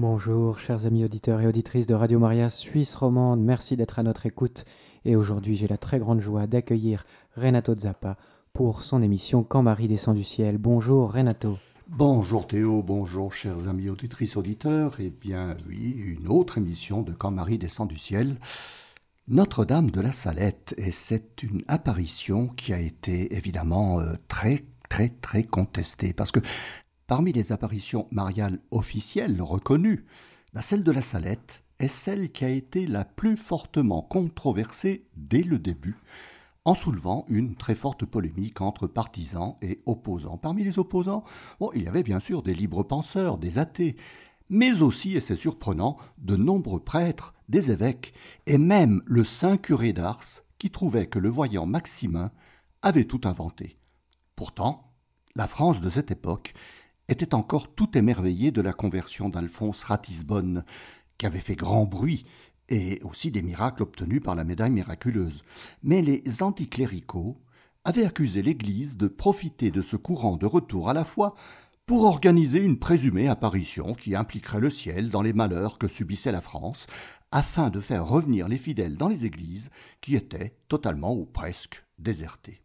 Bonjour, chers amis auditeurs et auditrices de Radio Maria Suisse romande, merci d'être à notre écoute. Et aujourd'hui, j'ai la très grande joie d'accueillir Renato Zappa pour son émission Quand Marie descend du ciel. Bonjour Renato. Bonjour Théo, bonjour chers amis auditrices, auditeurs. Eh bien oui, une autre émission de Quand Marie descend du ciel. Notre-Dame de la Salette, et c'est une apparition qui a été évidemment euh, très très très contestée, parce que parmi les apparitions mariales officielles reconnues, la celle de la Salette est celle qui a été la plus fortement controversée dès le début, en soulevant une très forte polémique entre partisans et opposants. Parmi les opposants, il y avait bien sûr des libres penseurs, des athées, mais aussi, et c'est surprenant, de nombreux prêtres, des évêques, et même le saint curé d'Ars, qui trouvait que le voyant Maximin avait tout inventé. Pourtant, la France de cette époque était encore tout émerveillée de la conversion d'Alphonse Ratisbonne, qui avait fait grand bruit et aussi des miracles obtenus par la médaille miraculeuse. Mais les anticléricaux avaient accusé l'Église de profiter de ce courant de retour à la foi pour organiser une présumée apparition qui impliquerait le ciel dans les malheurs que subissait la France, afin de faire revenir les fidèles dans les églises qui étaient totalement ou presque désertées.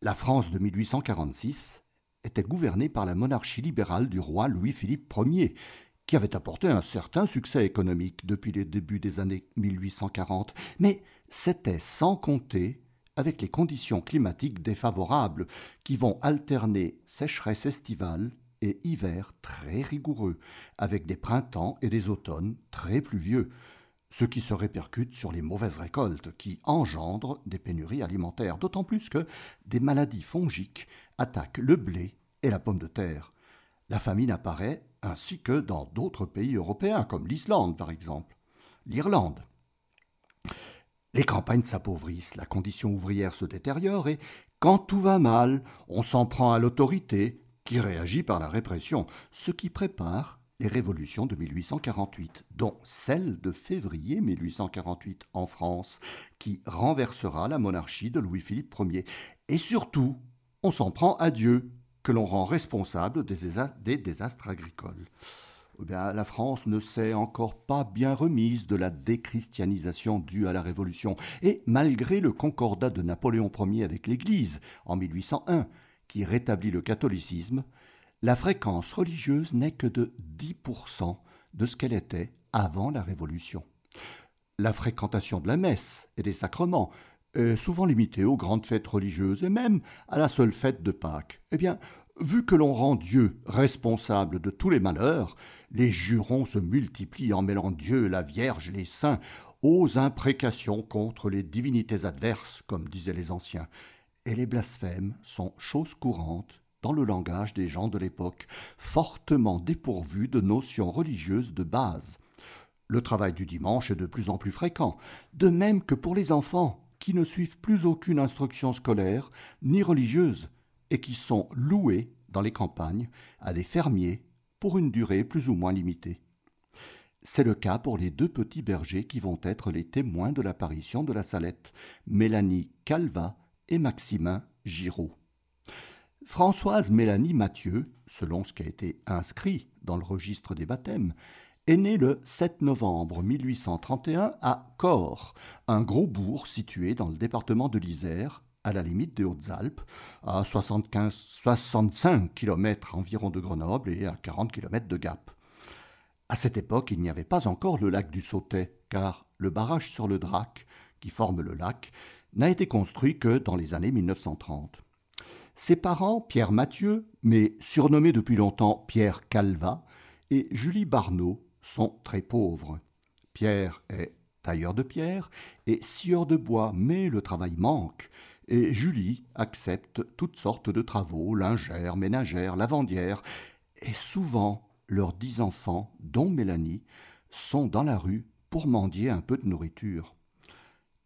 La France de 1846 était gouvernée par la monarchie libérale du roi Louis-Philippe Ier, qui avait apporté un certain succès économique depuis les débuts des années 1840, mais c'était sans compter avec les conditions climatiques défavorables qui vont alterner sécheresse estivale et hiver très rigoureux, avec des printemps et des automnes très pluvieux, ce qui se répercute sur les mauvaises récoltes qui engendrent des pénuries alimentaires, d'autant plus que des maladies fongiques attaquent le blé et la pomme de terre. La famine apparaît ainsi que dans d'autres pays européens, comme l'Islande par exemple, l'Irlande. Les campagnes s'appauvrissent, la condition ouvrière se détériore et, quand tout va mal, on s'en prend à l'autorité qui réagit par la répression, ce qui prépare les révolutions de 1848, dont celle de février 1848 en France, qui renversera la monarchie de Louis-Philippe Ier. Et surtout, on s'en prend à Dieu, que l'on rend responsable des, désastres agricoles. Eh la France ne s'est encore pas bien remise de la déchristianisation due à la Révolution, et malgré le concordat de Napoléon Ier avec l'Église en 1801, qui rétablit le catholicisme, la fréquence religieuse n'est que de 10% de ce qu'elle était avant la Révolution. La fréquentation de la messe et des sacrements est souvent limitée aux grandes fêtes religieuses et même à la seule fête de Pâques. Eh bien, vu que l'on rend Dieu responsable de tous les malheurs, les jurons se multiplient en mêlant Dieu, la Vierge, les saints, aux imprécations contre les divinités adverses, comme disaient les anciens. Et les blasphèmes sont choses courantes dans le langage des gens de l'époque, fortement dépourvus de notions religieuses de base. Le travail du dimanche est de plus en plus fréquent, de même que pour les enfants, qui ne suivent plus aucune instruction scolaire ni religieuse et qui sont loués dans les campagnes à des fermiers pour une durée plus ou moins limitée. C'est le cas pour les deux petits bergers qui vont être les témoins de l'apparition de la Salette, Mélanie Calva et Maximin Giraud. Françoise Mélanie Mathieu, selon ce qui a été inscrit dans le registre des baptêmes, est née le 7 novembre 1831 à Corps, un gros bourg situé dans le département de l'Isère, à la limite des Hautes-Alpes, à 75, 65 km environ de Grenoble et à 40 km de Gap. À cette époque, il n'y avait pas encore le lac du Sautet, car le barrage sur le Drac, qui forme le lac, n'a été construit que dans les années 1930. Ses parents, Pierre Mathieu, mais surnommé depuis longtemps Pierre Calva, et Julie Barneau, sont très pauvres. Pierre est tailleur de pierre et scieur de bois, mais le travail manque, et Julie accepte toutes sortes de travaux, lingères, ménagères, lavandières, et souvent leurs dix enfants, dont Mélanie, sont dans la rue pour mendier un peu de nourriture.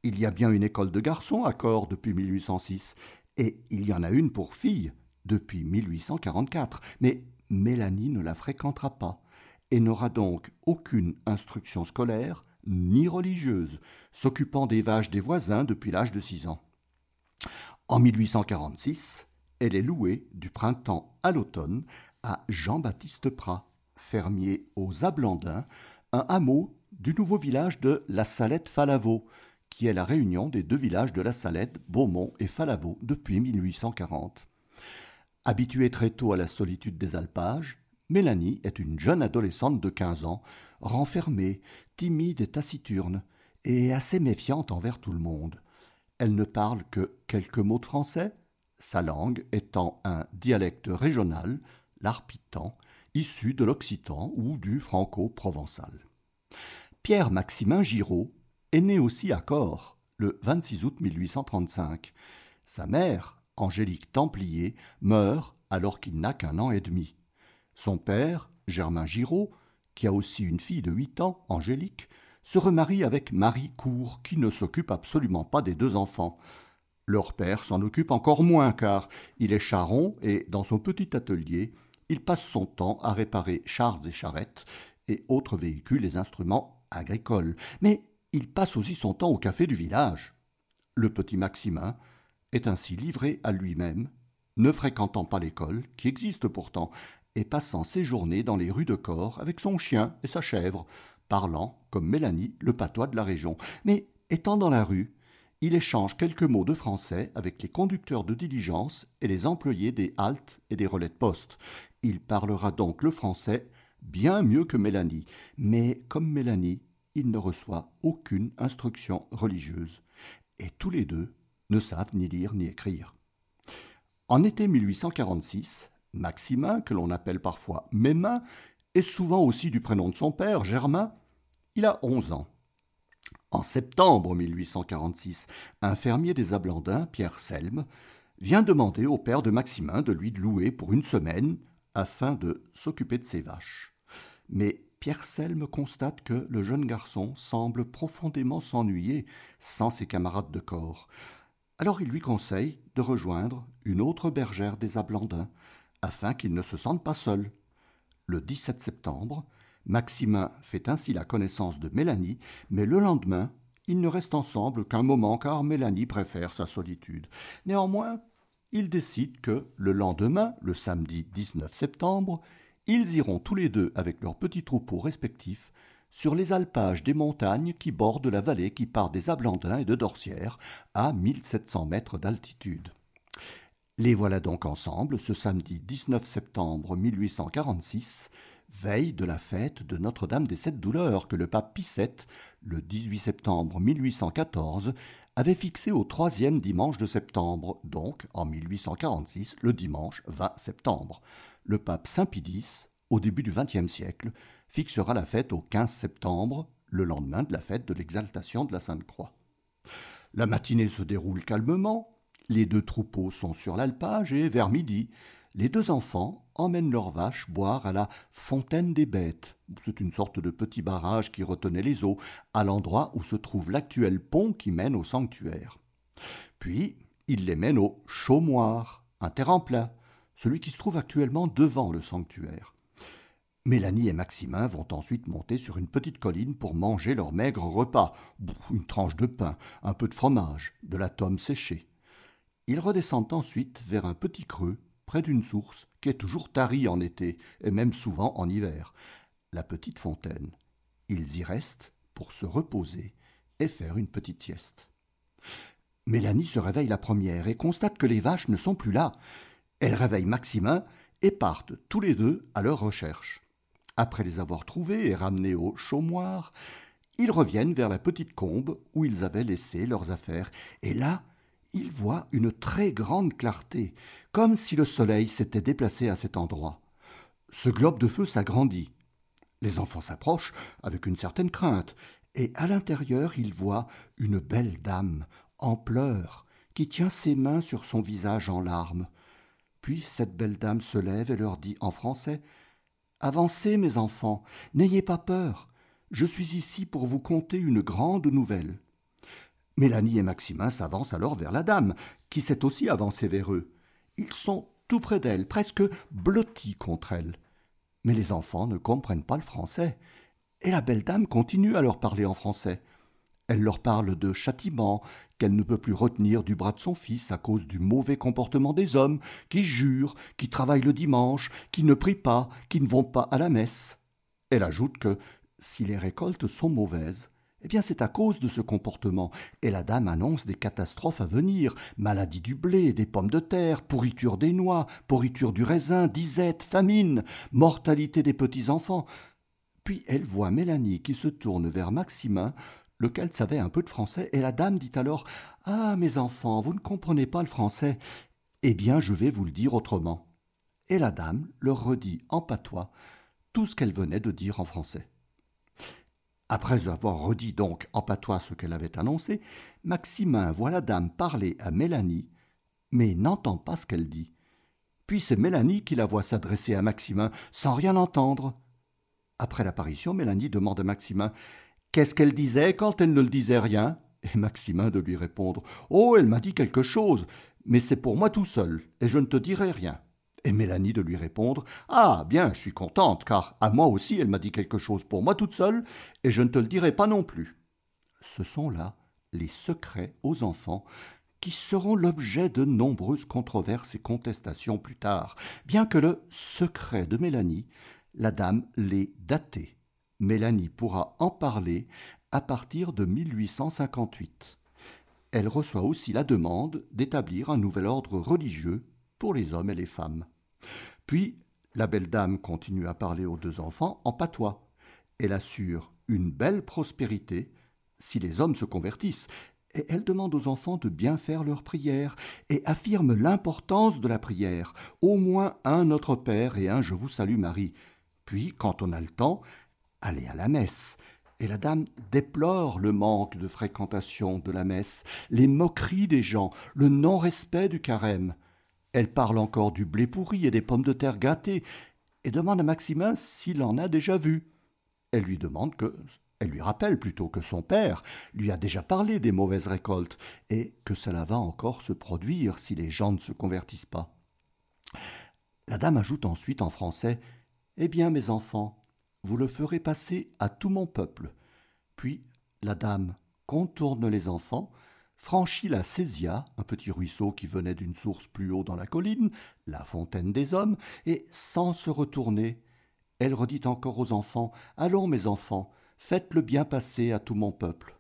Il y a bien une école de garçons à Corps depuis 1806, et il y en a une pour filles depuis 1844, mais Mélanie ne la fréquentera pas et n'aura donc aucune instruction scolaire ni religieuse, s'occupant des vaches des voisins depuis l'âge de six ans. En 1846, elle est louée du printemps à l'automne à Jean-Baptiste Prat, fermier aux Ablandins, un hameau du nouveau village de La Salette-Falavo, qui est la réunion des deux villages de La Salette, Beaumont et Falavo depuis 1840. Habituée très tôt à la solitude des alpages, Mélanie est une jeune adolescente de 15 ans, renfermée, timide et taciturne, et assez méfiante envers tout le monde. Elle ne parle que quelques mots de français, sa langue étant un dialecte régional, l'arpitan, issu de l'occitan ou du franco-provençal. Pierre-Maximin Giraud est né aussi à Corps le 26 août 1835. Sa mère, Angélique Templier, meurt alors qu'il n'a qu'un an et demi. Son père, Germain Giraud, qui a aussi une fille de huit ans, Angélique, se remarie avec Marie Cour, qui ne s'occupe absolument pas des deux enfants. Leur père s'en occupe encore moins car il est charron et, dans son petit atelier, il passe son temps à réparer chars et charrettes et autres véhicules et instruments agricole, mais il passe aussi son temps au café du village. Le petit Maximin est ainsi livré à lui-même, ne fréquentant pas l'école, qui existe pourtant, et passant ses journées dans les rues de Corps avec son chien et sa chèvre, parlant, comme Mélanie, le patois de la région. Mais étant dans la rue, il échange quelques mots de français avec les conducteurs de diligence et les employés des haltes et des relais de poste. Il parlera donc le français bien mieux que Mélanie, mais comme Mélanie, il ne reçoit aucune instruction religieuse, et tous les deux ne savent ni lire ni écrire. En été 1846, Maximin, que l'on appelle parfois Mémin, est souvent aussi du prénom de son père, Germain, il a onze ans. En septembre 1846, un fermier des Ablandins, Pierre Selme, vient demander au père de Maximin de lui louer pour une semaine afin de s'occuper de ses vaches. Mais Pierre Selme constate que le jeune garçon semble profondément s'ennuyer sans ses camarades de corps. Alors il lui conseille de rejoindre une autre bergère des Ablandins, afin qu'il ne se sente pas seul. Le 17 septembre, Maximin fait ainsi la connaissance de Mélanie, mais le lendemain, ils ne restent ensemble qu'un moment car Mélanie préfère sa solitude. Néanmoins, ils décident que le lendemain, le samedi 19 septembre, ils iront tous les deux avec leurs petits troupeaux respectifs sur les alpages des montagnes qui bordent la vallée qui part des Ablandins et de Dorsières à 1700 mètres d'altitude. Les voilà donc ensemble ce samedi 19 septembre 1846, veille de la fête de Notre-Dame des Sept Douleurs que le pape Pie VII, le 18 septembre 1814, avait fixé au troisième dimanche de septembre, donc en 1846, le dimanche 20 septembre le pape Saint Pie au début du XXe siècle, fixera la fête au 15 septembre, le lendemain de la fête de l'exaltation de la Sainte Croix. La matinée se déroule calmement, les deux troupeaux sont sur l'alpage et vers midi, les deux enfants emmènent leurs vaches boire à la fontaine des bêtes. C'est une sorte de petit barrage qui retenait les eaux, à l'endroit où se trouve l'actuel pont qui mène au sanctuaire. Puis, ils les mènent au chaumoir, un terrain plat, celui qui se trouve actuellement devant le sanctuaire. Mélanie et Maximin vont ensuite monter sur une petite colline pour manger leur maigre repas, une tranche de pain, un peu de fromage, de la tome séchée. Ils redescendent ensuite vers un petit creux, près d'une source, qui est toujours tarie en été, et même souvent en hiver, la petite fontaine. Ils y restent pour se reposer et faire une petite sieste. Mélanie se réveille la première et constate que les vaches ne sont plus là. Elle réveille Maximin et partent tous les deux à leur recherche. Après les avoir trouvés et ramenés au chaumoir, ils reviennent vers la petite combe où ils avaient laissé leurs affaires, et là, ils voient une très grande clarté, comme si le soleil s'était déplacé à cet endroit. Ce globe de feu s'agrandit. Les enfants s'approchent avec une certaine crainte, et à l'intérieur ils voient une belle dame, en pleurs, qui tient ses mains sur son visage en larmes. Puis cette belle dame se lève et leur dit en français Avancez, mes enfants, n'ayez pas peur. Je suis ici pour vous conter une grande nouvelle. Mélanie et Maximin s'avancent alors vers la dame, qui s'est aussi avancée vers eux. Ils sont tout près d'elle, presque blottis contre elle. Mais les enfants ne comprennent pas le français, et la belle dame continue à leur parler en français. Elle leur parle de châtiment, qu'elle ne peut plus retenir du bras de son fils à cause du mauvais comportement des hommes, qui jurent, qui travaillent le dimanche, qui ne prient pas, qui ne vont pas à la messe. Elle ajoute que si les récoltes sont mauvaises, eh bien, c'est à cause de ce comportement. Et la dame annonce des catastrophes à venir maladie du blé, des pommes de terre, pourriture des noix, pourriture du raisin, disette, famine, mortalité des petits-enfants. Puis elle voit Mélanie qui se tourne vers Maximin, lequel savait un peu de français, et la dame dit alors Ah, mes enfants, vous ne comprenez pas le français. Eh bien, je vais vous le dire autrement. Et la dame leur redit en patois tout ce qu'elle venait de dire en français. Après avoir redit donc en patois ce qu'elle avait annoncé, Maximin voit la dame parler à Mélanie, mais n'entend pas ce qu'elle dit. Puis c'est Mélanie qui la voit s'adresser à Maximin sans rien entendre. Après l'apparition, Mélanie demande à Maximin Qu'est-ce qu'elle disait quand elle ne le disait rien? Et Maximin de lui répondre Oh, elle m'a dit quelque chose, mais c'est pour moi tout seul, et je ne te dirai rien et Mélanie de lui répondre Ah, bien, je suis contente, car à moi aussi elle m'a dit quelque chose pour moi toute seule, et je ne te le dirai pas non plus. Ce sont là les secrets aux enfants qui seront l'objet de nombreuses controverses et contestations plus tard, bien que le secret de Mélanie, la dame l'ait daté. Mélanie pourra en parler à partir de 1858. Elle reçoit aussi la demande d'établir un nouvel ordre religieux pour les hommes et les femmes. Puis, la belle dame continue à parler aux deux enfants en patois. Elle assure une belle prospérité si les hommes se convertissent, et elle demande aux enfants de bien faire leur prière, et affirme l'importance de la prière, au moins un Notre Père et un Je vous salue Marie. Puis, quand on a le temps, aller à la messe. Et la dame déplore le manque de fréquentation de la messe, les moqueries des gens, le non-respect du carême. Elle parle encore du blé pourri et des pommes de terre gâtées, et demande à Maximin s'il en a déjà vu. Elle lui demande que. Elle lui rappelle plutôt que son père lui a déjà parlé des mauvaises récoltes, et que cela va encore se produire si les gens ne se convertissent pas. La dame ajoute ensuite en français Eh bien, mes enfants, vous le ferez passer à tout mon peuple. Puis la dame contourne les enfants, franchit la Césia, un petit ruisseau qui venait d'une source plus haut dans la colline, la fontaine des hommes, et sans se retourner, elle redit encore aux enfants Allons, mes enfants, faites le bien passer à tout mon peuple.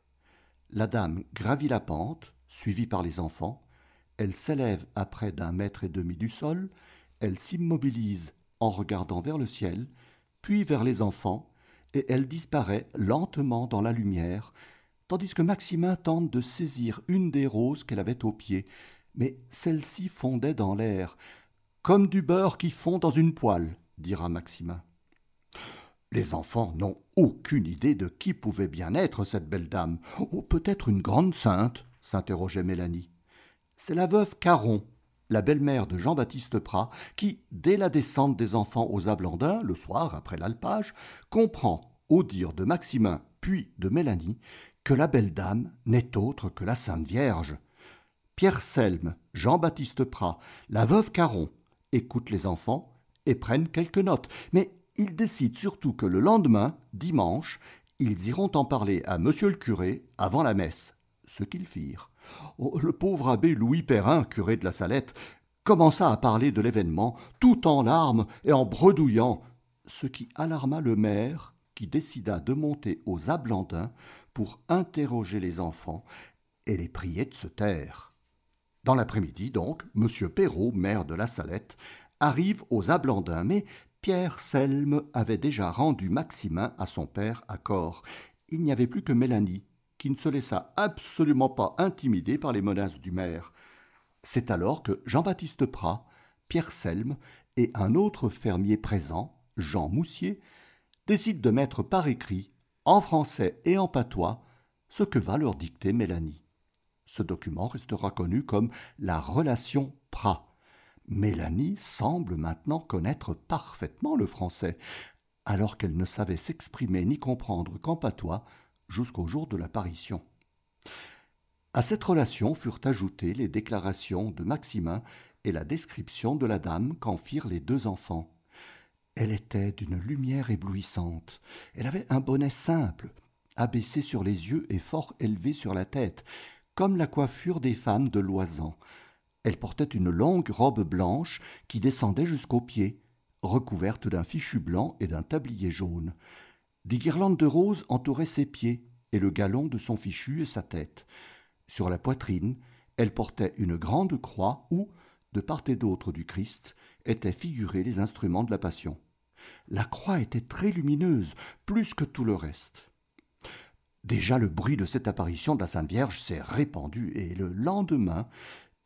La dame gravit la pente, suivie par les enfants, elle s'élève à près d'un mètre et demi du sol, elle s'immobilise en regardant vers le ciel, puis vers les enfants, et elle disparaît lentement dans la lumière, tandis que Maximin tente de saisir une des roses qu'elle avait au pied, mais celle-ci fondait dans l'air, comme du beurre qui fond dans une poêle, dira Maximin. Les enfants n'ont aucune idée de qui pouvait bien être cette belle dame. Oh, peut-être une grande sainte, s'interrogeait Mélanie. C'est la veuve Caron, la belle-mère de Jean-Baptiste Prat, qui, dès la descente des enfants aux Ablandins, le soir après l'alpage, comprend, au dire de Maximin puis de Mélanie, que la belle dame n'est autre que la Sainte Vierge. Pierre Selme, Jean-Baptiste Prat, la veuve Caron écoutent les enfants et prennent quelques notes, mais ils décident surtout que le lendemain, dimanche, ils iront en parler à monsieur le curé avant la messe, ce qu'ils firent. Oh, le pauvre abbé Louis Perrin, curé de la Salette, commença à parler de l'événement, tout en larmes et en bredouillant, ce qui alarma le maire, qui décida de monter aux Ablandins pour interroger les enfants et les prier de se taire. Dans l'après-midi, donc, M. Perrault, maire de la Salette, arrive aux Ablandins, mais Pierre Selme avait déjà rendu Maximin à son père à corps. Il n'y avait plus que Mélanie, qui ne se laissa absolument pas intimider par les menaces du maire. C'est alors que Jean-Baptiste Prat, Pierre Selme et un autre fermier présent, Jean Moussier, décident de mettre par écrit en français et en patois, ce que va leur dicter Mélanie. Ce document restera connu comme la relation Prat. Mélanie semble maintenant connaître parfaitement le français, alors qu'elle ne savait s'exprimer ni comprendre qu'en patois jusqu'au jour de l'apparition. À cette relation furent ajoutées les déclarations de Maximin et la description de la dame qu'en firent les deux enfants. Elle était d'une lumière éblouissante. Elle avait un bonnet simple, abaissé sur les yeux et fort élevé sur la tête, comme la coiffure des femmes de Loisan. Elle portait une longue robe blanche qui descendait jusqu'aux pieds, recouverte d'un fichu blanc et d'un tablier jaune. Des guirlandes de roses entouraient ses pieds et le galon de son fichu et sa tête. Sur la poitrine, elle portait une grande croix où, de part et d'autre du Christ, étaient figurés les instruments de la Passion. La croix était très lumineuse, plus que tout le reste. Déjà le bruit de cette apparition de la Sainte Vierge s'est répandu, et le lendemain,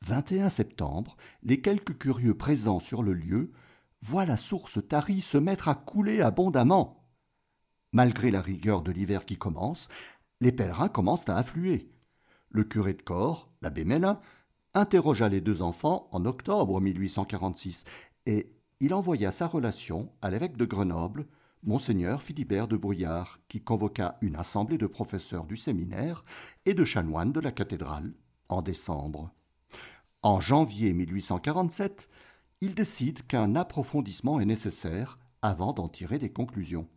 21 septembre, les quelques curieux présents sur le lieu voient la source tarie se mettre à couler abondamment. Malgré la rigueur de l'hiver qui commence, les pèlerins commencent à affluer. Le curé de corps, l'abbé Mélin, interrogea les deux enfants en octobre 1846 et il envoya sa relation à l'évêque de Grenoble, monseigneur Philibert de Brouillard, qui convoqua une assemblée de professeurs du séminaire et de chanoines de la cathédrale en décembre. En janvier 1847, il décide qu'un approfondissement est nécessaire avant d'en tirer des conclusions.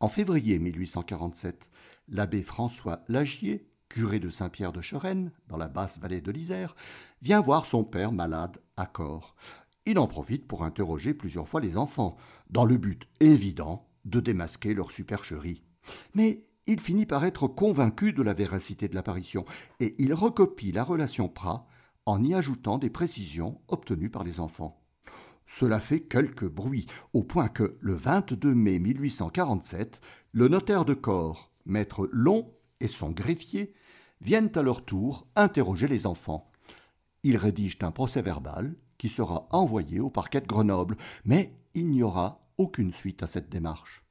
En février 1847, l'abbé François Lagier, curé de Saint-Pierre de Cherennes, dans la basse vallée de l'Isère, vient voir son père malade à corps. Il en profite pour interroger plusieurs fois les enfants, dans le but évident de démasquer leur supercherie. Mais il finit par être convaincu de la véracité de l'apparition, et il recopie la relation Prat en y ajoutant des précisions obtenues par les enfants. Cela fait quelque bruit, au point que, le 22 mai 1847, le notaire de corps, maître Long, et son greffier viennent à leur tour interroger les enfants. Ils rédigent un procès-verbal qui sera envoyé au parquet de Grenoble, mais il n'y aura aucune suite à cette démarche.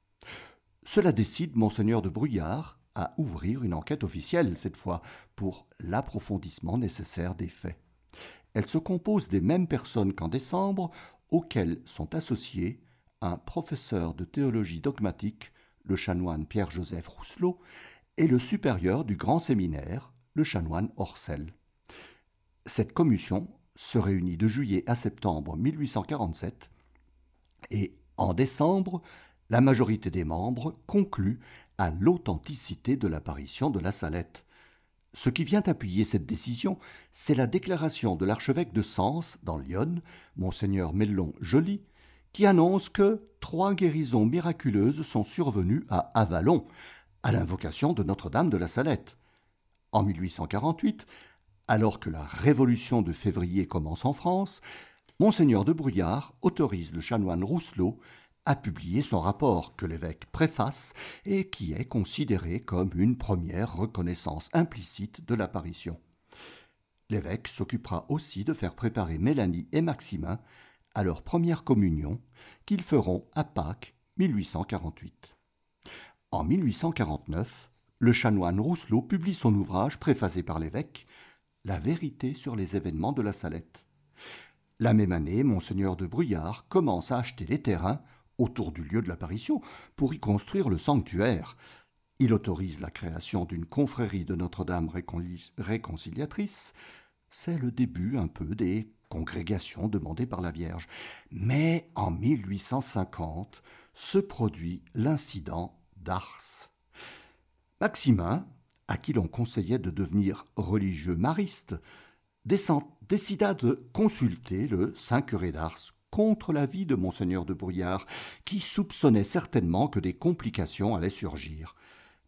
Cela décide monseigneur de Bruyard à ouvrir une enquête officielle cette fois pour l'approfondissement nécessaire des faits. Elle se compose des mêmes personnes qu'en décembre, auxquels sont associés un professeur de théologie dogmatique, le chanoine Pierre-Joseph Rousselot, et le supérieur du grand séminaire, le chanoine Orcel. Cette commission se réunit de juillet à septembre 1847 et, en décembre, la majorité des membres conclut à l'authenticité de l'apparition de la Salette. Ce qui vient appuyer cette décision, c'est la déclaration de l'archevêque de Sens, dans Lyon, monseigneur Mellon Joly, qui annonce que trois guérisons miraculeuses sont survenues à Avalon, à l'invocation de Notre-Dame de la Salette. En 1848, alors que la Révolution de février commence en France, Monseigneur de Brouillard autorise le chanoine Rousselot a publié son rapport que l'évêque préface et qui est considéré comme une première reconnaissance implicite de l'apparition. L'évêque s'occupera aussi de faire préparer Mélanie et Maximin à leur première communion qu'ils feront à Pâques 1848. En 1849, le chanoine Rousselot publie son ouvrage préfacé par l'évêque La vérité sur les événements de la Salette. La même année, Monseigneur de Bruyard commence à acheter les terrains autour du lieu de l'apparition pour y construire le sanctuaire. Il autorise la création d'une confrérie de Notre-Dame réconciliatrice. C'est le début un peu des congrégations demandées par la Vierge. Mais en 1850 se produit l'incident d'Ars. Maximin, à qui l'on conseillait de devenir religieux mariste, décida de consulter le saint curé d'Ars contre l'avis de monseigneur de Brouillard, qui soupçonnait certainement que des complications allaient surgir.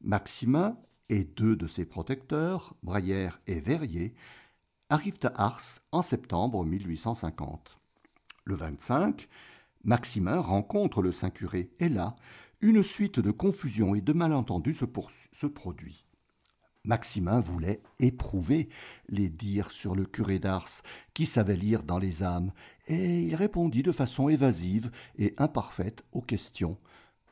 Maximin et deux de ses protecteurs, Braillère et Verrier, arrivent à Ars en septembre 1850. Le 25, Maximin rencontre le Saint-Curé et là, une suite de confusions et de malentendus se, se produit. Maximin voulait éprouver les dires sur le curé d'Ars, qui savait lire dans les âmes, et il répondit de façon évasive et imparfaite aux questions,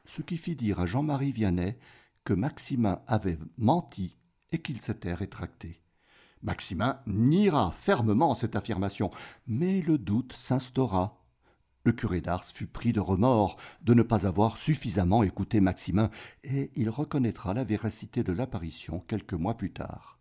ce qui fit dire à Jean-Marie Vianney que Maximin avait menti et qu'il s'était rétracté. Maximin niera fermement cette affirmation, mais le doute s'instaura le curé d'Ars fut pris de remords de ne pas avoir suffisamment écouté Maximin, et il reconnaîtra la véracité de l'apparition quelques mois plus tard.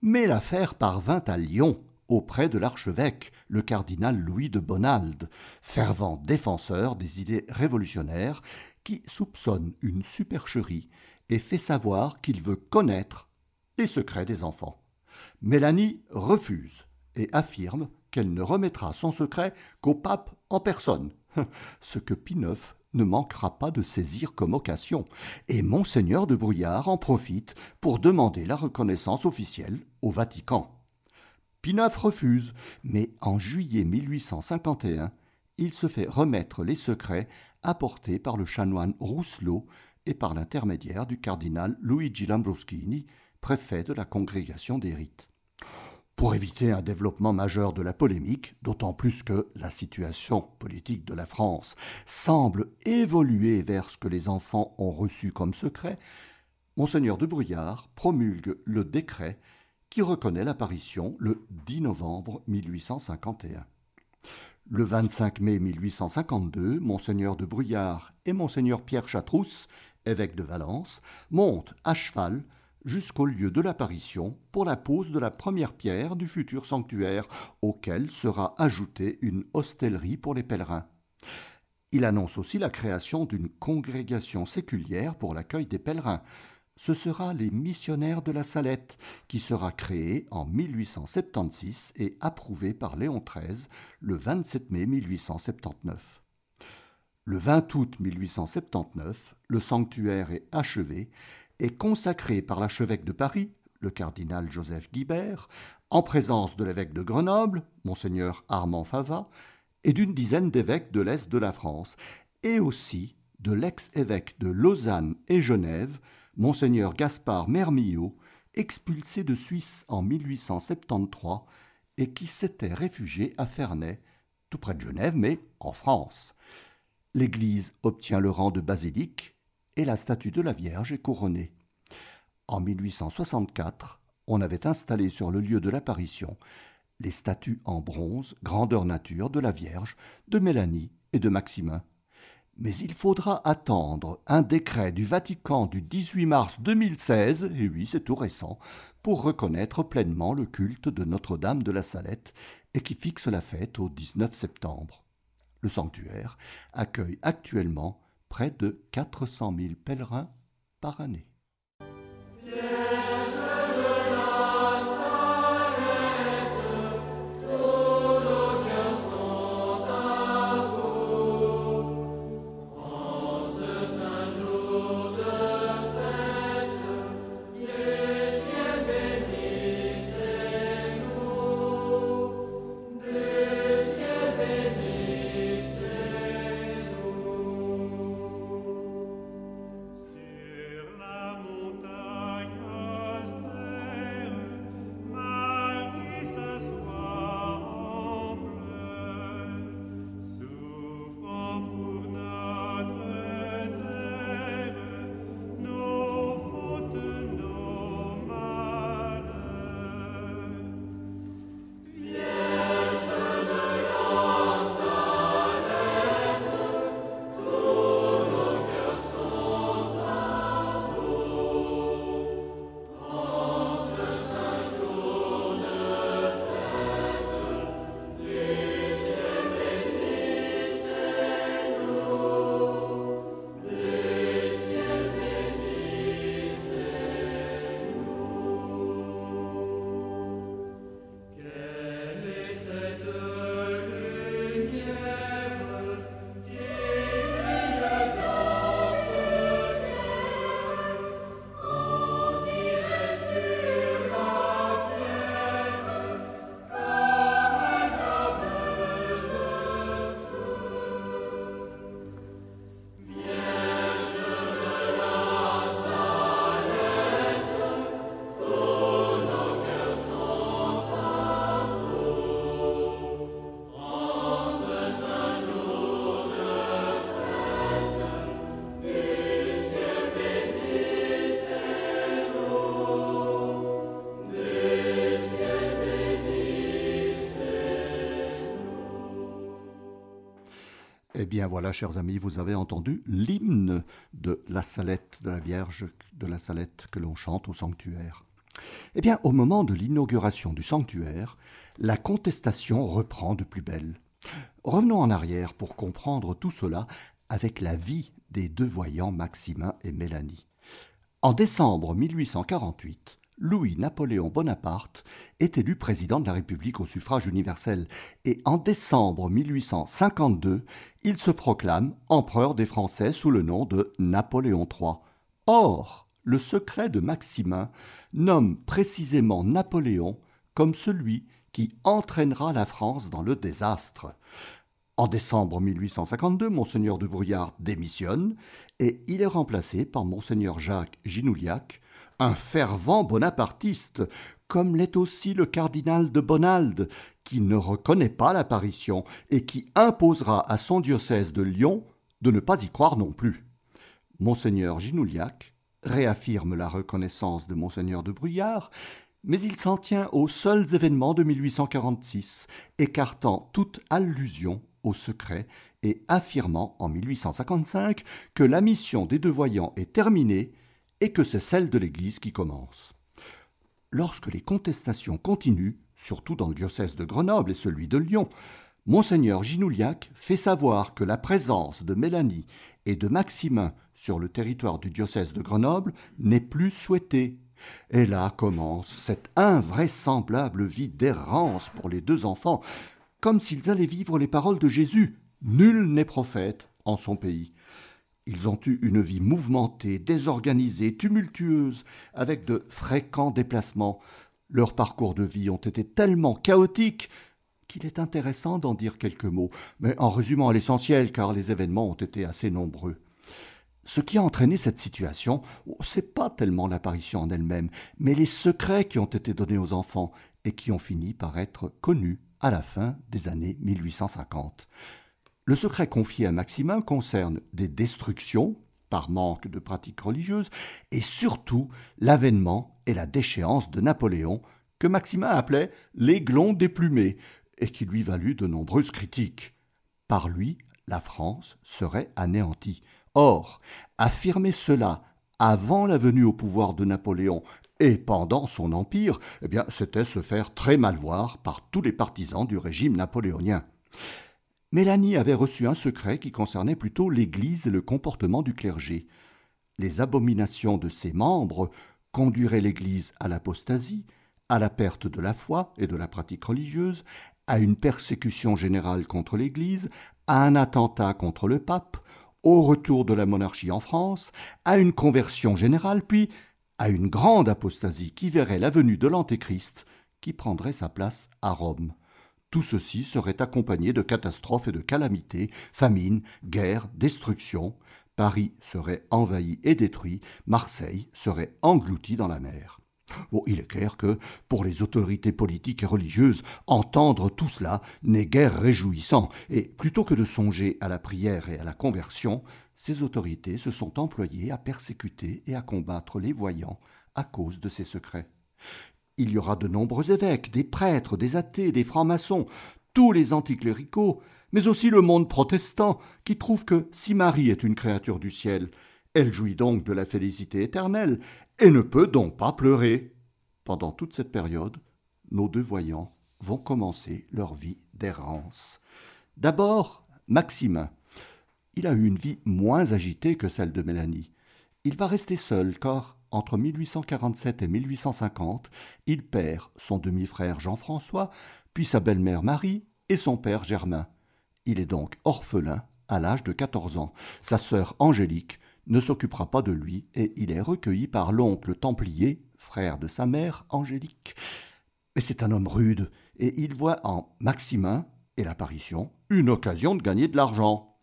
Mais l'affaire parvint à Lyon, auprès de l'archevêque, le cardinal Louis de Bonald, fervent défenseur des idées révolutionnaires, qui soupçonne une supercherie et fait savoir qu'il veut connaître les secrets des enfants. Mélanie refuse et affirme qu'elle ne remettra son secret qu'au pape en personne, ce que Pie IX ne manquera pas de saisir comme occasion, et monseigneur de Brouillard en profite pour demander la reconnaissance officielle au Vatican. Pinaf refuse, mais en juillet 1851, il se fait remettre les secrets apportés par le chanoine Rousselot et par l'intermédiaire du cardinal Luigi Lambruschini, préfet de la congrégation des rites. Pour éviter un développement majeur de la polémique, d'autant plus que la situation politique de la France semble évoluer vers ce que les enfants ont reçu comme secret, Monseigneur de Bruyard promulgue le décret qui reconnaît l'apparition le 10 novembre 1851. Le 25 mai 1852, Monseigneur de Bruyard et Monseigneur Pierre Chatrousse, évêque de Valence, montent à cheval jusqu'au lieu de l'apparition pour la pose de la première pierre du futur sanctuaire, auquel sera ajoutée une hostellerie pour les pèlerins. Il annonce aussi la création d'une congrégation séculière pour l'accueil des pèlerins. Ce sera les missionnaires de la Salette, qui sera créée en 1876 et approuvée par Léon XIII le 27 mai 1879. Le 20 août 1879, le sanctuaire est achevé est consacré par l'archevêque de Paris, le cardinal Joseph Guibert, en présence de l'évêque de Grenoble, monseigneur Armand Fava, et d'une dizaine d'évêques de l'Est de la France, et aussi de l'ex-évêque de Lausanne et Genève, monseigneur Gaspard Mermillot, expulsé de Suisse en 1873 et qui s'était réfugié à Ferney, tout près de Genève, mais en France. L'église obtient le rang de basilique et la statue de la Vierge est couronnée. En 1864, on avait installé sur le lieu de l'apparition les statues en bronze, grandeur nature, de la Vierge, de Mélanie et de Maximin. Mais il faudra attendre un décret du Vatican du 18 mars 2016, et oui, c'est tout récent, pour reconnaître pleinement le culte de Notre-Dame de la Salette et qui fixe la fête au 19 septembre. Le sanctuaire accueille actuellement près de 400 000 pèlerins par année. Eh bien voilà, chers amis, vous avez entendu l'hymne de la salette de la Vierge, de la salette que l'on chante au sanctuaire. Eh bien, au moment de l'inauguration du sanctuaire, la contestation reprend de plus belle. Revenons en arrière pour comprendre tout cela avec la vie des deux voyants Maximin et Mélanie. En décembre 1848, Louis-Napoléon Bonaparte est élu président de la République au suffrage universel et en décembre 1852, il se proclame empereur des Français sous le nom de Napoléon III. Or, le secret de Maximin nomme précisément Napoléon comme celui qui entraînera la France dans le désastre. En décembre 1852, Monseigneur de Brouillard démissionne et il est remplacé par Monseigneur Jacques Ginouliac, un fervent bonapartiste, comme l'est aussi le cardinal de Bonald, qui ne reconnaît pas l'apparition et qui imposera à son diocèse de Lyon de ne pas y croire non plus. Monseigneur Ginouliac réaffirme la reconnaissance de Monseigneur de Bruyard, mais il s'en tient aux seuls événements de 1846, écartant toute allusion au secret et affirmant en 1855 que la mission des deux voyants est terminée et que c'est celle de l'Église qui commence. Lorsque les contestations continuent, surtout dans le diocèse de Grenoble et celui de Lyon, Monseigneur Ginouliac fait savoir que la présence de Mélanie et de Maximin sur le territoire du diocèse de Grenoble n'est plus souhaitée. Et là commence cette invraisemblable vie d'errance pour les deux enfants, comme s'ils allaient vivre les paroles de Jésus. Nul n'est prophète en son pays. Ils ont eu une vie mouvementée, désorganisée, tumultueuse, avec de fréquents déplacements. Leurs parcours de vie ont été tellement chaotiques qu'il est intéressant d'en dire quelques mots, mais en résumant à l'essentiel, car les événements ont été assez nombreux. Ce qui a entraîné cette situation, c'est pas tellement l'apparition en elle-même, mais les secrets qui ont été donnés aux enfants et qui ont fini par être connus à la fin des années 1850. Le secret confié à Maximin concerne des destructions par manque de pratiques religieuses et surtout l'avènement et la déchéance de Napoléon que Maximin appelait l'aiglon déplumé et qui lui valut de nombreuses critiques. Par lui, la France serait anéantie. Or, affirmer cela avant la venue au pouvoir de Napoléon et pendant son empire, eh bien, c'était se faire très mal voir par tous les partisans du régime napoléonien. Mélanie avait reçu un secret qui concernait plutôt l'Église et le comportement du clergé. Les abominations de ses membres conduiraient l'Église à l'apostasie, à la perte de la foi et de la pratique religieuse, à une persécution générale contre l'Église, à un attentat contre le pape, au retour de la monarchie en France, à une conversion générale, puis à une grande apostasie qui verrait la venue de l'Antéchrist qui prendrait sa place à Rome. Tout ceci serait accompagné de catastrophes et de calamités, famines, guerres, destructions. Paris serait envahi et détruit, Marseille serait englouti dans la mer. Il est clair que, pour les autorités politiques et religieuses, entendre tout cela n'est guère réjouissant, et plutôt que de songer à la prière et à la conversion, ces autorités se sont employées à persécuter et à combattre les voyants à cause de ces secrets. Il y aura de nombreux évêques, des prêtres, des athées, des francs-maçons, tous les anticléricaux, mais aussi le monde protestant, qui trouve que si Marie est une créature du ciel, elle jouit donc de la félicité éternelle, et ne peut donc pas pleurer. Pendant toute cette période, nos deux voyants vont commencer leur vie d'errance. D'abord, Maximin. Il a eu une vie moins agitée que celle de Mélanie. Il va rester seul car, entre 1847 et 1850, il perd son demi-frère Jean-François, puis sa belle-mère Marie et son père Germain. Il est donc orphelin à l'âge de 14 ans. Sa sœur Angélique ne s'occupera pas de lui et il est recueilli par l'oncle Templier, frère de sa mère Angélique. Mais c'est un homme rude et il voit en Maximin et l'apparition une occasion de gagner de l'argent.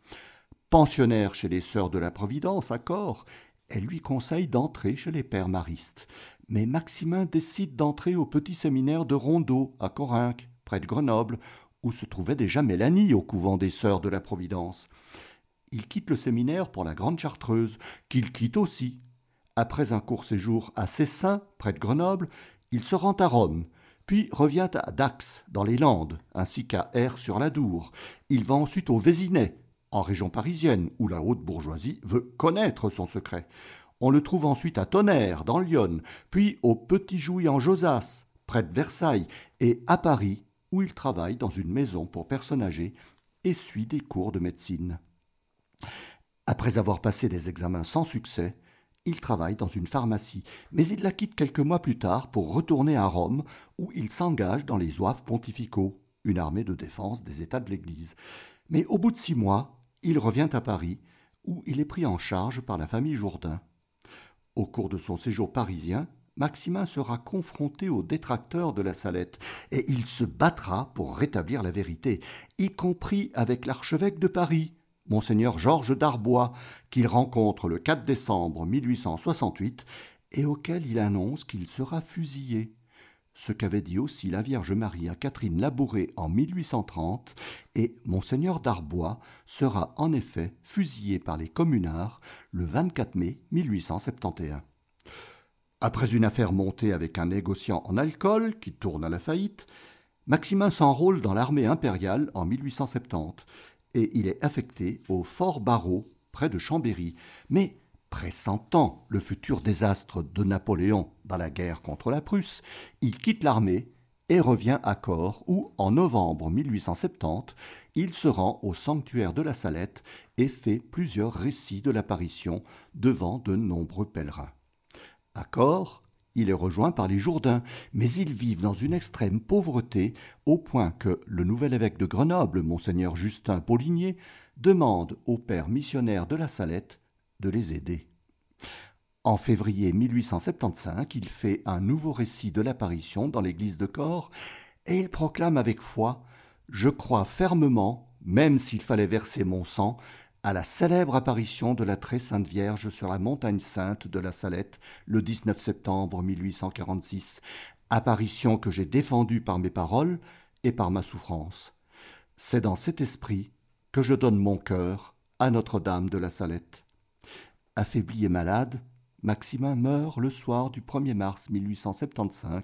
Pensionnaire chez les sœurs de la Providence à Corps, elle lui conseille d'entrer chez les pères maristes. Mais Maximin décide d'entrer au petit séminaire de Rondeau à Corinque, près de Grenoble, où se trouvait déjà Mélanie au couvent des sœurs de la Providence il quitte le séminaire pour la Grande Chartreuse, qu'il quitte aussi. Après un court séjour à Cessin, près de Grenoble, il se rend à Rome, puis revient à Dax, dans les Landes, ainsi qu'à Air sur la Dour. Il va ensuite au Vésinet, en région parisienne, où la haute bourgeoisie veut connaître son secret. On le trouve ensuite à Tonnerre, dans Lyon, puis au Petit Jouy en Josas, près de Versailles, et à Paris, où il travaille dans une maison pour personnes âgées et suit des cours de médecine. Après avoir passé des examens sans succès, il travaille dans une pharmacie, mais il la quitte quelques mois plus tard pour retourner à Rome, où il s'engage dans les Zouaves pontificaux, une armée de défense des États de l'Église. Mais au bout de six mois, il revient à Paris, où il est pris en charge par la famille Jourdain. Au cours de son séjour parisien, Maximin sera confronté aux détracteurs de la Salette, et il se battra pour rétablir la vérité, y compris avec l'archevêque de Paris, monseigneur Georges d'Arbois, qu'il rencontre le 4 décembre 1868 et auquel il annonce qu'il sera fusillé. Ce qu'avait dit aussi la Vierge Marie à Catherine Labouré en 1830, et monseigneur d'Arbois sera en effet fusillé par les communards le 24 mai 1871. Après une affaire montée avec un négociant en alcool qui tourne à la faillite, Maximin s'enrôle dans l'armée impériale en 1870 et il est affecté au fort Barreau, près de Chambéry. Mais, pressentant le futur désastre de Napoléon dans la guerre contre la Prusse, il quitte l'armée et revient à Corps, où, en novembre 1870, il se rend au sanctuaire de la Salette et fait plusieurs récits de l'apparition devant de nombreux pèlerins. À Corps, il est rejoint par les Jourdains, mais ils vivent dans une extrême pauvreté, au point que le nouvel évêque de Grenoble, monseigneur Justin Paulinier, demande au père missionnaire de la Salette de les aider. En février 1875, il fait un nouveau récit de l'apparition dans l'église de Corps, et il proclame avec foi Je crois fermement, même s'il fallait verser mon sang, à la célèbre apparition de la très sainte Vierge sur la montagne sainte de la Salette le 19 septembre 1846, apparition que j'ai défendue par mes paroles et par ma souffrance. C'est dans cet esprit que je donne mon cœur à Notre-Dame de la Salette. Affaibli et malade, Maximin meurt le soir du 1er mars 1875,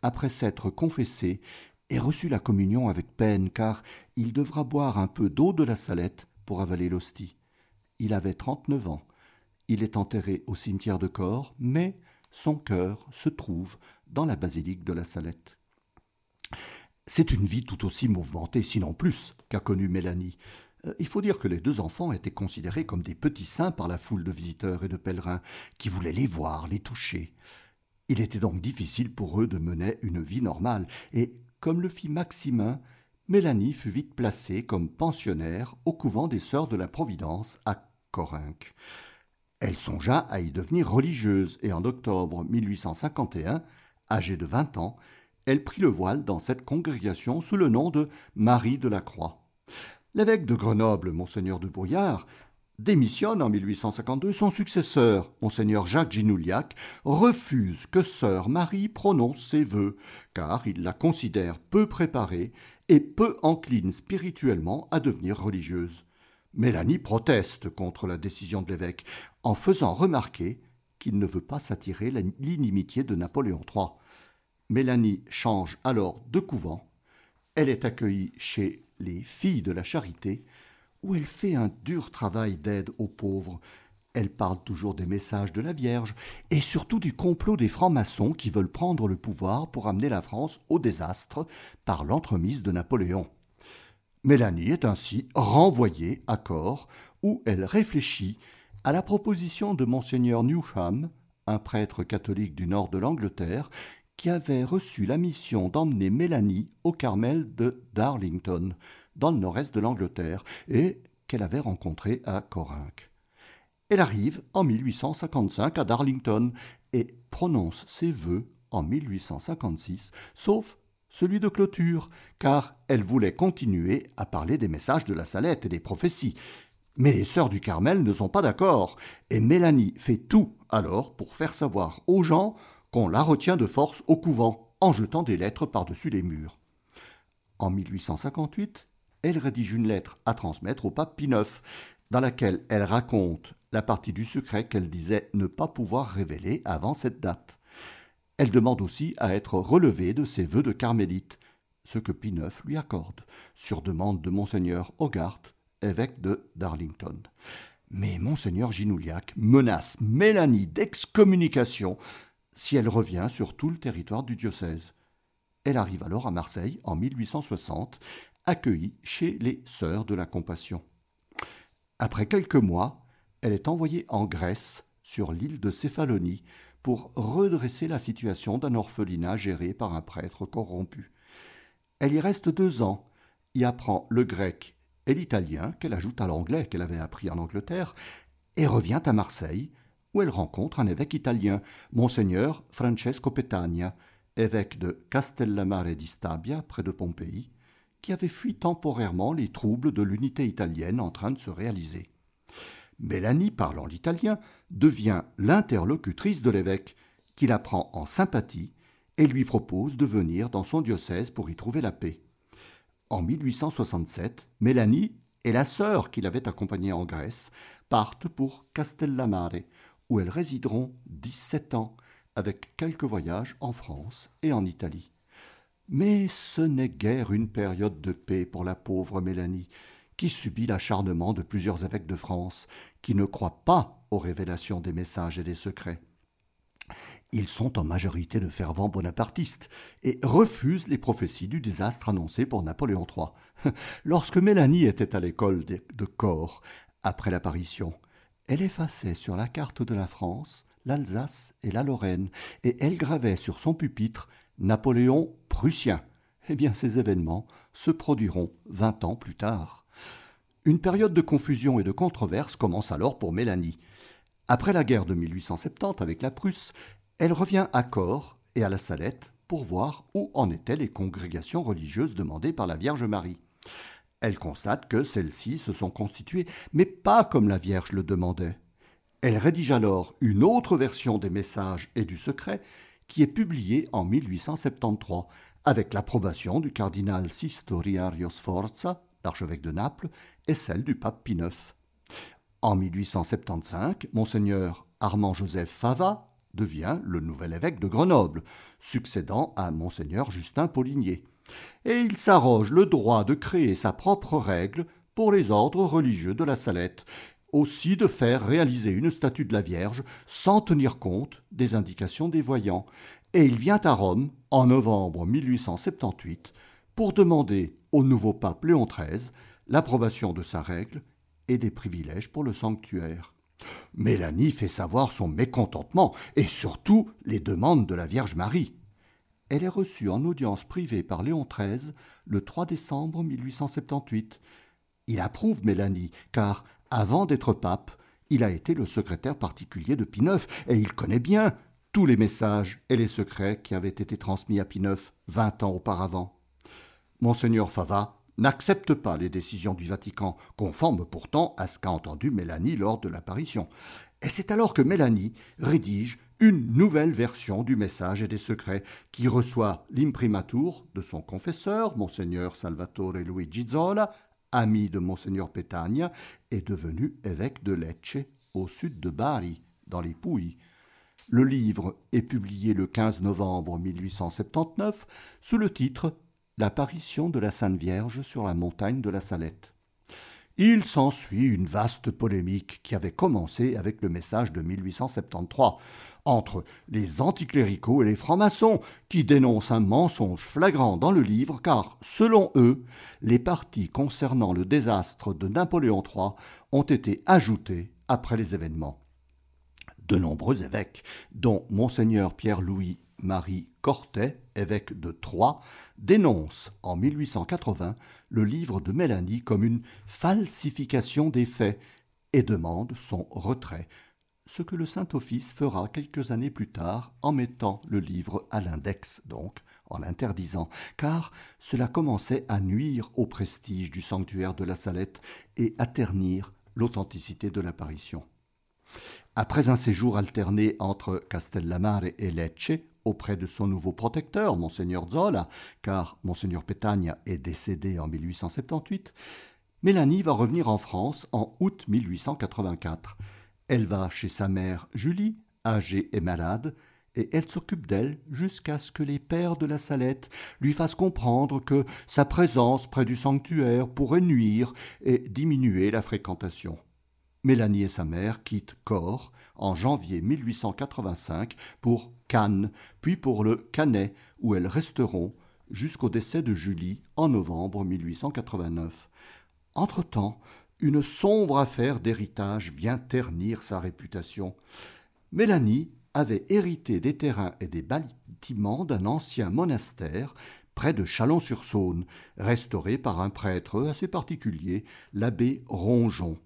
après s'être confessé et reçu la communion avec peine, car il devra boire un peu d'eau de la Salette pour avaler l'hostie. Il avait trente-neuf ans. Il est enterré au cimetière de Corps, mais son cœur se trouve dans la basilique de la Salette. C'est une vie tout aussi mouvementée, sinon plus, qu'a connue Mélanie. Euh, il faut dire que les deux enfants étaient considérés comme des petits saints par la foule de visiteurs et de pèlerins qui voulaient les voir, les toucher. Il était donc difficile pour eux de mener une vie normale, et, comme le fit Maximin, Mélanie fut vite placée comme pensionnaire au couvent des Sœurs de la Providence à Corinque. Elle songea à y devenir religieuse et en octobre 1851, âgée de vingt ans, elle prit le voile dans cette congrégation sous le nom de Marie de la Croix. L'évêque de Grenoble, monseigneur de Brouillard, démissionne en 1852, son successeur, monseigneur Jacques Ginouliac, refuse que sœur Marie prononce ses vœux, car il la considère peu préparée et peu encline spirituellement à devenir religieuse. Mélanie proteste contre la décision de l'évêque en faisant remarquer qu'il ne veut pas s'attirer l'inimitié de Napoléon III. Mélanie change alors de couvent. Elle est accueillie chez les filles de la charité, où elle fait un dur travail d'aide aux pauvres. Elle parle toujours des messages de la Vierge et surtout du complot des francs-maçons qui veulent prendre le pouvoir pour amener la France au désastre par l'entremise de Napoléon. Mélanie est ainsi renvoyée à Corps où elle réfléchit à la proposition de monseigneur Newham, un prêtre catholique du nord de l'Angleterre, qui avait reçu la mission d'emmener Mélanie au Carmel de Darlington, dans le nord-est de l'Angleterre, et qu'elle avait rencontré à Corinque. Elle arrive en 1855 à Darlington et prononce ses vœux en 1856, sauf celui de clôture, car elle voulait continuer à parler des messages de la Salette et des prophéties. Mais les sœurs du Carmel ne sont pas d'accord, et Mélanie fait tout alors pour faire savoir aux gens qu'on la retient de force au couvent, en jetant des lettres par-dessus les murs. En 1858, elle rédige une lettre à transmettre au pape Pie IX, dans laquelle elle raconte la partie du secret qu'elle disait ne pas pouvoir révéler avant cette date. Elle demande aussi à être relevée de ses vœux de carmélite, ce que Pie IX lui accorde, sur demande de monseigneur Hogarth, évêque de Darlington. Mais monseigneur Ginouliac menace Mélanie d'excommunication si elle revient sur tout le territoire du diocèse. Elle arrive alors à Marseille en 1860, accueillie chez les Sœurs de la Compassion. Après quelques mois, elle est envoyée en Grèce sur l'île de Céphalonie pour redresser la situation d'un orphelinat géré par un prêtre corrompu. Elle y reste deux ans, y apprend le grec et l'italien qu'elle ajoute à l'anglais qu'elle avait appris en Angleterre, et revient à Marseille, où elle rencontre un évêque italien, monseigneur Francesco Petagna, évêque de Castellamare di Stabia, près de Pompéi, qui avait fui temporairement les troubles de l'unité italienne en train de se réaliser. Mélanie, parlant l'italien, devient l'interlocutrice de l'évêque, qui la prend en sympathie et lui propose de venir dans son diocèse pour y trouver la paix. En 1867, Mélanie et la sœur qui l'avait accompagnée en Grèce partent pour Castellamare, où elles résideront 17 ans, avec quelques voyages en France et en Italie. Mais ce n'est guère une période de paix pour la pauvre Mélanie, qui subit l'acharnement de plusieurs évêques de France, qui ne croient pas aux révélations des messages et des secrets. Ils sont en majorité de fervents bonapartistes et refusent les prophéties du désastre annoncé pour Napoléon III. Lorsque Mélanie était à l'école de, Corps, après l'apparition, elle effaçait sur la carte de la France l'Alsace et la Lorraine, et elle gravait sur son pupitre Napoléon prussien. Eh bien, ces événements se produiront vingt ans plus tard. Une période de confusion et de controverse commence alors pour Mélanie. Après la guerre de 1870 avec la Prusse, elle revient à Corps et à la Salette pour voir où en étaient les congrégations religieuses demandées par la Vierge Marie. Elle constate que celles-ci se sont constituées, mais pas comme la Vierge le demandait. Elle rédige alors une autre version des messages et du secret qui est publiée en 1873 avec l'approbation du cardinal Sistoriario Sforza, l'archevêque de Naples, et celle du pape Pie IX. En 1875, monseigneur Armand-Joseph Fava devient le nouvel évêque de Grenoble, succédant à monseigneur Justin Paulinier et il s'arroge le droit de créer sa propre règle pour les ordres religieux de la Salette, aussi de faire réaliser une statue de la Vierge sans tenir compte des indications des voyants, et il vient à Rome en novembre 1878 pour demander au nouveau pape Léon XIII l'approbation de sa règle et des privilèges pour le sanctuaire. Mélanie fait savoir son mécontentement et surtout les demandes de la Vierge Marie. Elle est reçue en audience privée par Léon XIII le 3 décembre 1878. Il approuve Mélanie, car, avant d'être pape, il a été le secrétaire particulier de Pie IX, et il connaît bien tous les messages et les secrets qui avaient été transmis à Pie IX vingt ans auparavant. Monseigneur Fava n'accepte pas les décisions du Vatican, conformes pourtant à ce qu'a entendu Mélanie lors de l'apparition. Et c'est alors que Mélanie rédige une nouvelle version du message et des secrets qui reçoit l'imprimatur de son confesseur, monseigneur Salvatore Luigi Zola, ami de monseigneur Petagna, et devenu évêque de Lecce, au sud de Bari, dans les Pouilles. Le livre est publié le 15 novembre 1879 sous le titre L'apparition de la Sainte Vierge sur la montagne de la Salette. Il s'ensuit une vaste polémique qui avait commencé avec le message de 1873 entre les anticléricaux et les francs-maçons qui dénoncent un mensonge flagrant dans le livre car, selon eux, les parties concernant le désastre de Napoléon III ont été ajoutées après les événements. De nombreux évêques, dont monseigneur Pierre-Louis Marie Cortet, évêque de Troyes, dénonce en 1880 le livre de Mélanie comme une falsification des faits et demande son retrait, ce que le Saint-Office fera quelques années plus tard en mettant le livre à l'index, donc en l'interdisant, car cela commençait à nuire au prestige du sanctuaire de la Salette et à ternir l'authenticité de l'apparition. Après un séjour alterné entre Castellamare et Lecce, auprès de son nouveau protecteur, Monseigneur Zola, car Monseigneur Petagna est décédé en 1878, Mélanie va revenir en France en août 1884. Elle va chez sa mère Julie, âgée et malade, et elle s'occupe d'elle jusqu'à ce que les pères de la Salette lui fassent comprendre que sa présence près du sanctuaire pourrait nuire et diminuer la fréquentation. Mélanie et sa mère quittent Corps en janvier 1885 pour Cannes, puis pour le Canet, où elles resteront jusqu'au décès de Julie en novembre 1889. Entre-temps, une sombre affaire d'héritage vient ternir sa réputation. Mélanie avait hérité des terrains et des bâtiments d'un ancien monastère près de Chalon-sur-Saône, restauré par un prêtre assez particulier, l'abbé Ronjon.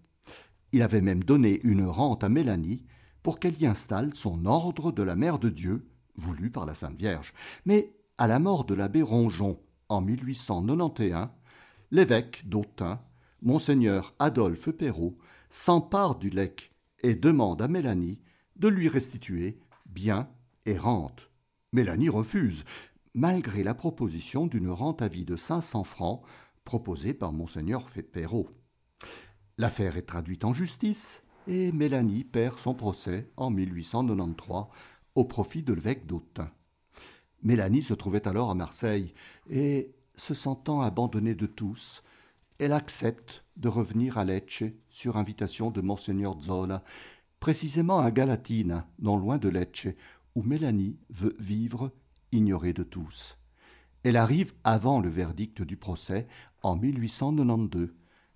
Il avait même donné une rente à Mélanie pour qu'elle y installe son ordre de la Mère de Dieu, voulu par la Sainte Vierge. Mais à la mort de l'abbé Ronjon en 1891, l'évêque d'Autun, monseigneur Adolphe Perrault, s'empare du lec et demande à Mélanie de lui restituer bien et rente. Mélanie refuse, malgré la proposition d'une rente à vie de 500 francs proposée par monseigneur Perrault. L'affaire est traduite en justice et Mélanie perd son procès en 1893 au profit de l'évêque d'Autun. Mélanie se trouvait alors à Marseille et, se sentant abandonnée de tous, elle accepte de revenir à Lecce sur invitation de monseigneur Zola, précisément à Galatina, non loin de Lecce, où Mélanie veut vivre ignorée de tous. Elle arrive avant le verdict du procès en 1892,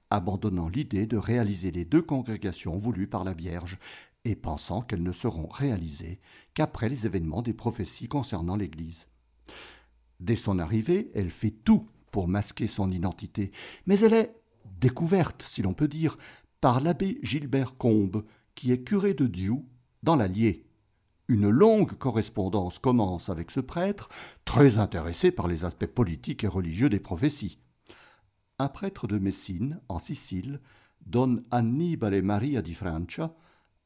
abandonnant l'idée de réaliser les deux congrégations voulues par la Vierge et pensant qu'elles ne seront réalisées qu'après les événements des prophéties concernant l'Église. Dès son arrivée, elle fait tout pour masquer son identité, mais elle est découverte, si l'on peut dire, par l'abbé Gilbert Combe, qui est curé de Dieu dans l'Allier. Une longue correspondance commence avec ce prêtre, très intéressé par les aspects politiques et religieux des prophéties. Un prêtre de Messine, en Sicile, Don Annibale Maria di Francia,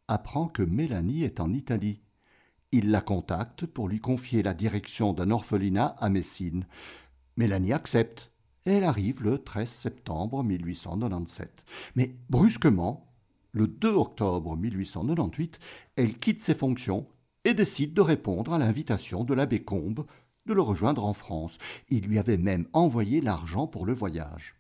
apprend que Mélanie est en Italie. Il la contacte pour lui confier la direction d'un orphelinat à Messine. Mélanie accepte et elle arrive le 13 septembre 1897. Mais brusquement, le 2 octobre 1898, elle quitte ses fonctions et décide de répondre à l'invitation de l'abbé Combe de le rejoindre en France. Il lui avait même envoyé l'argent pour le voyage.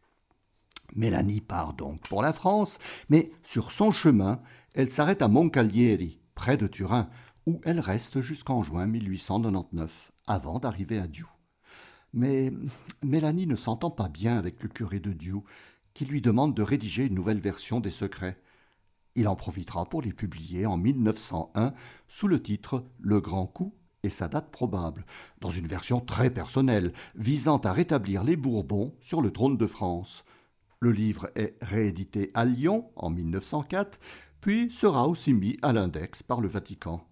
Mélanie part donc pour la France, mais sur son chemin, elle s'arrête à Moncalieri, près de Turin, où elle reste jusqu'en juin 1899, avant d'arriver à Dieu. Mais Mélanie ne s'entend pas bien avec le curé de Dieu, qui lui demande de rédiger une nouvelle version des secrets. Il en profitera pour les publier en 1901 sous le titre Le Grand Coup et sa date probable, dans une version très personnelle, visant à rétablir les Bourbons sur le trône de France. Le livre est réédité à Lyon en 1904, puis sera aussi mis à l'index par le Vatican.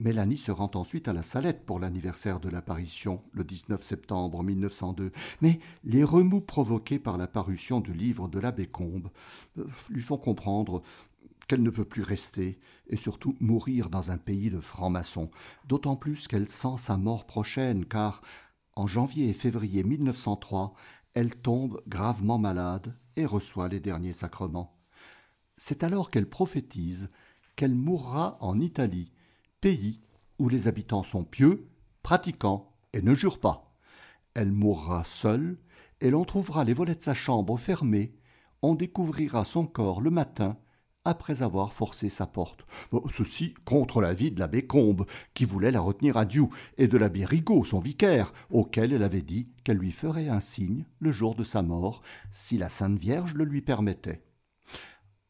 Mélanie se rend ensuite à la Salette pour l'anniversaire de l'apparition, le 19 septembre 1902, mais les remous provoqués par la parution du livre de l'abbé Combe euh, lui font comprendre qu'elle ne peut plus rester et surtout mourir dans un pays de francs-maçons, d'autant plus qu'elle sent sa mort prochaine, car en janvier et février 1903, elle tombe gravement malade et reçoit les derniers sacrements. C'est alors qu'elle prophétise qu'elle mourra en Italie, pays où les habitants sont pieux, pratiquants et ne jurent pas. Elle mourra seule, et l'on trouvera les volets de sa chambre fermés, on découvrira son corps le matin, après avoir forcé sa porte. ceci contre l'avis de l'abbé Combe, qui voulait la retenir à Dieu, et de l'abbé Rigaud, son vicaire, auquel elle avait dit qu'elle lui ferait un signe le jour de sa mort, si la Sainte Vierge le lui permettait.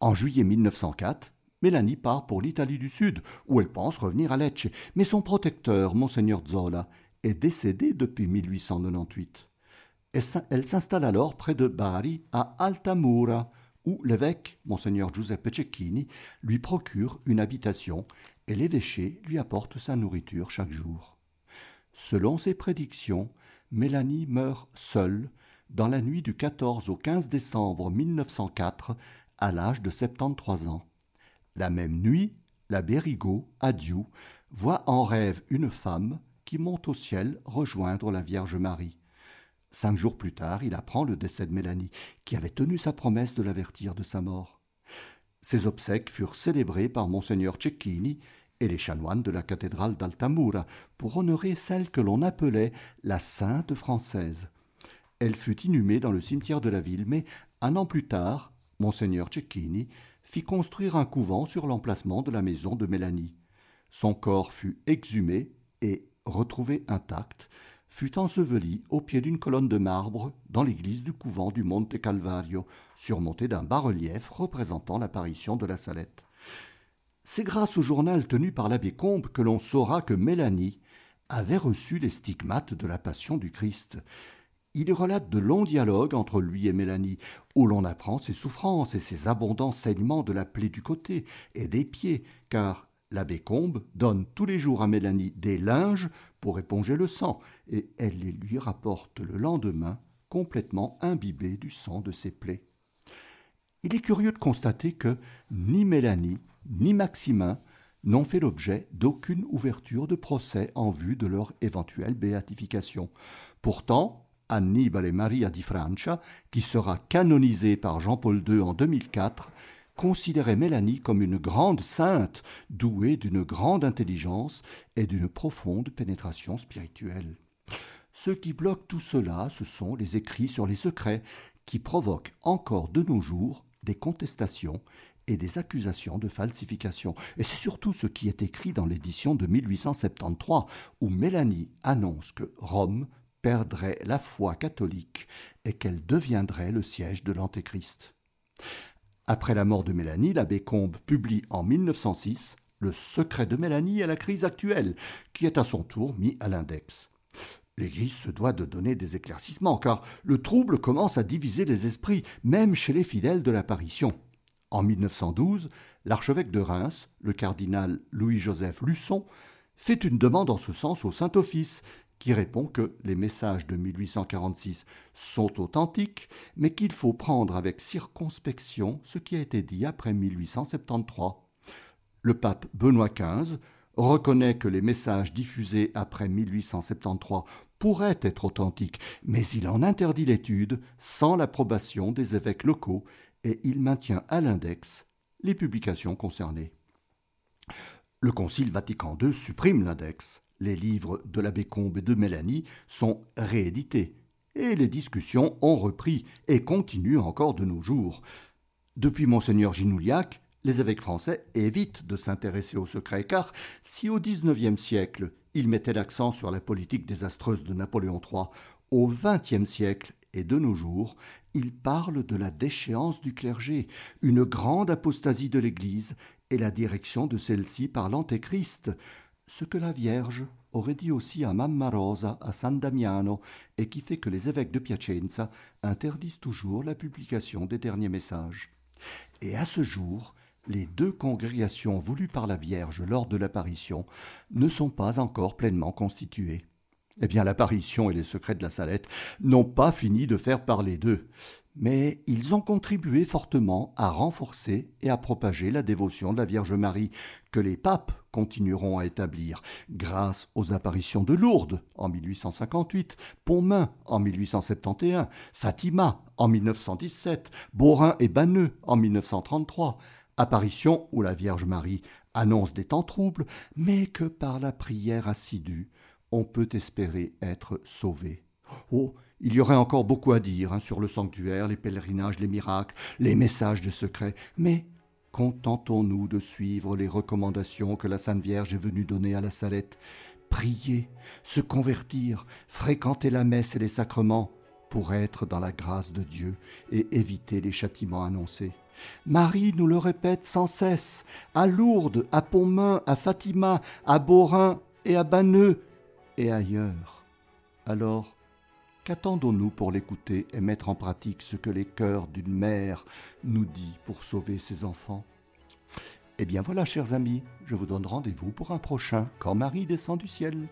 En juillet 1904, Mélanie part pour l'Italie du Sud, où elle pense revenir à Lecce, mais son protecteur, monseigneur Zola, est décédé depuis 1898. Elle s'installe alors près de Bari, à Altamura, où l'évêque, monseigneur Giuseppe Cecchini, lui procure une habitation et l'évêché lui apporte sa nourriture chaque jour. Selon ses prédictions, Mélanie meurt seule dans la nuit du 14 au 15 décembre 1904 à l'âge de 73 ans. La même nuit, l'abbé Rigaud, à Dieu, voit en rêve une femme qui monte au ciel rejoindre la Vierge Marie. Cinq jours plus tard, il apprend le décès de Mélanie, qui avait tenu sa promesse de l'avertir de sa mort. Ses obsèques furent célébrées par monseigneur Cecchini et les chanoines de la cathédrale d'Altamura pour honorer celle que l'on appelait la Sainte française. Elle fut inhumée dans le cimetière de la ville, mais un an plus tard, monseigneur Cecchini fit construire un couvent sur l'emplacement de la maison de Mélanie. Son corps fut exhumé et retrouvé intact, fut enseveli au pied d'une colonne de marbre dans l'église du couvent du Monte Calvario, surmontée d'un bas-relief représentant l'apparition de la Salette. c'est grâce au journal tenu par l'abbé Combe que l'on saura que Mélanie avait reçu les stigmates de la passion du Christ. Il relate de longs dialogues entre lui et Mélanie, où l'on apprend ses souffrances et ses abondants saignements de la plaie du côté et des pieds, car l'abbé Combe donne tous les jours à Mélanie des linges pour éponger le sang, et elle les lui rapporte le lendemain complètement imbibés du sang de ses plaies. Il est curieux de constater que ni Mélanie ni Maximin n'ont fait l'objet d'aucune ouverture de procès en vue de leur éventuelle béatification. Pourtant, Annibale Maria di Francia, qui sera canonisée par Jean-Paul II en 2004, considérait Mélanie comme une grande sainte, douée d'une grande intelligence et d'une profonde pénétration spirituelle. Ce qui bloque tout cela, ce sont les écrits sur les secrets, qui provoquent encore de nos jours des contestations et des accusations de falsification. Et c'est surtout ce qui est écrit dans l'édition de 1873, où Mélanie annonce que Rome perdrait la foi catholique et qu'elle deviendrait le siège de l'Antéchrist. Après la mort de Mélanie, l'abbé Combe publie en 1906 Le secret de Mélanie à la crise actuelle, qui est à son tour mis à l'index. L'Église se doit de donner des éclaircissements, car le trouble commence à diviser les esprits, même chez les fidèles de l'apparition. En 1912, l'archevêque de Reims, le cardinal Louis-Joseph Luçon, fait une demande en ce sens au Saint-Office qui répond que les messages de 1846 sont authentiques, mais qu'il faut prendre avec circonspection ce qui a été dit après 1873. Le pape Benoît XV reconnaît que les messages diffusés après 1873 pourraient être authentiques, mais il en interdit l'étude sans l'approbation des évêques locaux et il maintient à l'index les publications concernées. Le Concile Vatican II supprime l'index les livres de l'abbé Combe et de Mélanie sont réédités, et les discussions ont repris et continuent encore de nos jours. Depuis Monseigneur Ginouliac, les évêques français évitent de s'intéresser au secret, car si au XIXe siècle ils mettaient l'accent sur la politique désastreuse de Napoléon III, au XXe siècle et de nos jours, ils parlent de la déchéance du clergé, une grande apostasie de l'Église et la direction de celle-ci par l'Antéchrist ce que la Vierge aurait dit aussi à Mamma Rosa à San Damiano et qui fait que les évêques de Piacenza interdisent toujours la publication des derniers messages. Et à ce jour, les deux congrégations voulues par la Vierge lors de l'apparition ne sont pas encore pleinement constituées. Eh bien, l'apparition et les secrets de la Salette n'ont pas fini de faire parler d'eux mais ils ont contribué fortement à renforcer et à propager la dévotion de la Vierge Marie, que les papes continueront à établir, grâce aux apparitions de Lourdes en 1858, Pontmain en 1871, Fatima en 1917, Borin et Banneux en 1933, apparitions où la Vierge Marie annonce des temps troubles, mais que par la prière assidue, on peut espérer être sauvé. Oh, il y aurait encore beaucoup à dire hein, sur le sanctuaire, les pèlerinages, les miracles, les messages de secret, mais contentons-nous de suivre les recommandations que la Sainte Vierge est venue donner à la Salette. Prier, se convertir, fréquenter la messe et les sacrements pour être dans la grâce de Dieu et éviter les châtiments annoncés. Marie nous le répète sans cesse, à Lourdes, à Pontmain, à Fatima, à Borin et à Banneux et ailleurs. Alors, Qu'attendons-nous pour l'écouter et mettre en pratique ce que les cœurs d'une mère nous dit pour sauver ses enfants? Eh bien voilà, chers amis, je vous donne rendez-vous pour un prochain Quand Marie descend du ciel.